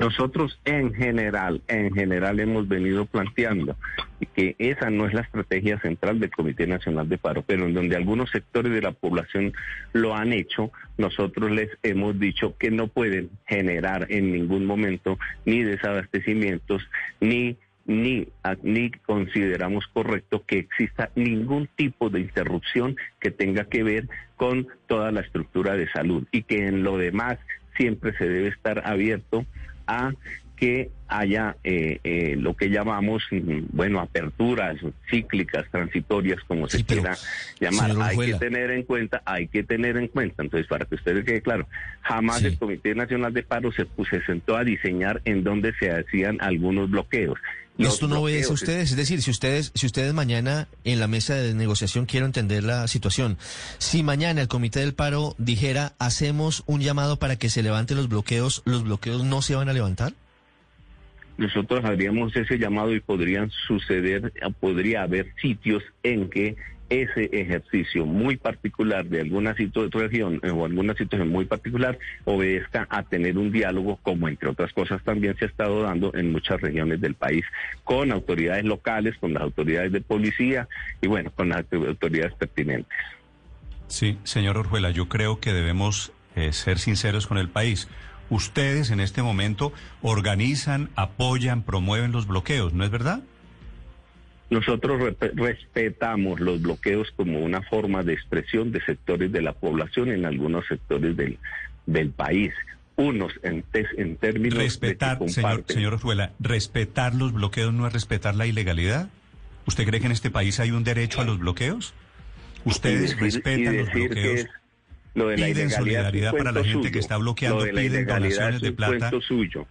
Nosotros en general, en general hemos venido planteando que esa no es la estrategia central del Comité Nacional de Paro, pero en donde algunos sectores de la población lo han hecho, nosotros les hemos dicho que no pueden generar en ningún momento ni desabastecimientos ni ni, ni consideramos correcto que exista ningún tipo de interrupción que tenga que ver con toda la estructura de salud y que en lo demás siempre se debe estar abierto a que haya eh, eh, lo que llamamos, mm, bueno, aperturas cíclicas, transitorias, como se Sí, quiera llamar. Hay que tener en cuenta, hay que tener en cuenta, entonces para que ustedes quede claro, jamás Sí. el Comité Nacional de Paro se, pues, se sentó a diseñar en dónde se hacían algunos bloqueos. Los Esto no obedece a ustedes, es decir, si ustedes, si ustedes mañana en la mesa de negociación quiero entender la situación, si mañana el comité del paro dijera hacemos un llamado para que se levanten los bloqueos, los bloqueos no se van a levantar. Nosotros haríamos ese llamado y podrían suceder, podría haber sitios en que ese ejercicio muy particular de alguna situación eh, o alguna situación muy particular obedezca a tener un diálogo como entre otras cosas también se ha estado dando en muchas regiones del país con autoridades locales, con las autoridades de policía y bueno, con las autoridades pertinentes. Sí, señor Orjuela, yo creo que debemos eh, ser sinceros con el país. Ustedes en este momento organizan, apoyan, promueven los bloqueos, ¿no es verdad? Nosotros re- respetamos los bloqueos como una forma de expresión de sectores de la población en algunos sectores del, del país. Unos en, términos Respetar, de señor, señor respetar los bloqueos no es respetar la ilegalidad. ¿Usted cree que en este país hay un derecho a los bloqueos? Ustedes respetan los bloqueos. Lo de la piden un solidaridad para la gente suyo. que está bloqueando, Lo de la piden donaciones es de un plata. cuento suyo.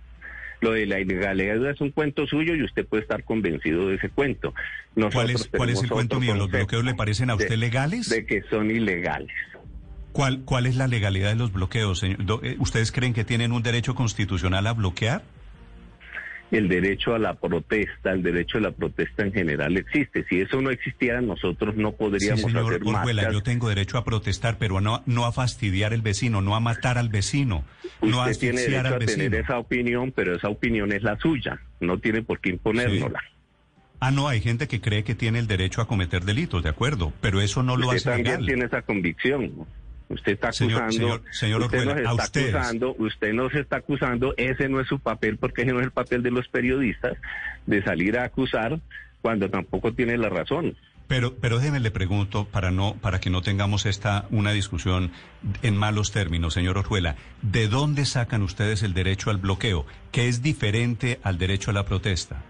Lo de la ilegalidad es un cuento suyo y usted puede estar convencido de ese cuento. Nosotros ¿Cuál es, cuál es el cuento mío? ¿Los bloqueos le parecen a de- usted legales? De que son ilegales. ¿Cuál, ¿Cuál es la legalidad de los bloqueos, señor? Eh, ¿Ustedes creen que tienen un derecho constitucional a bloquear? El derecho a la protesta, el derecho a la protesta en general existe. Si eso no existiera, nosotros no Sí, podríamos señor hacer Orjuela, yo tengo derecho a protestar, pero no, no a fastidiar al vecino, no a matar al vecino, no a Usted tiene derecho al a tener esa opinión, pero esa opinión es la suya. No tiene por qué imponérnosla. Ah, no, hay gente que cree que tiene el derecho a cometer delitos, de acuerdo, pero eso no lo usted hace también legal. tiene esa convicción. Usted está acusando, señor- señor usted nos está acusando, usted nos está acusando, ese no es su papel porque ese no es el papel de los periodistas de salir a acusar cuando tampoco tiene la razón. Pero, pero déjeme le pregunto para no, para que no tengamos esta una discusión en malos términos, señor Orjuela, ¿de dónde sacan ustedes el derecho al bloqueo, que es diferente al derecho a la protesta?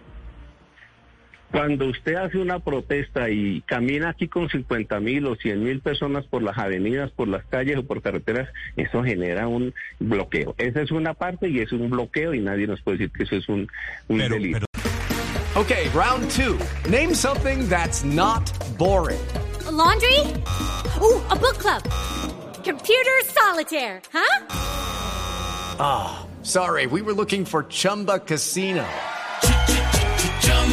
Cuando usted hace una protesta y camina aquí con 50 mil o 100 mil personas por las avenidas, por las calles o por carreteras, eso genera un bloqueo. Esa es una parte y es un bloqueo y nadie nos puede decir que eso es un, un Pero, delito. pero Okay, round two. Name something that's not boring. A laundry? Ooh, a book club. Computer solitaire, huh? Ah, sorry, we were looking for Chumba Casino.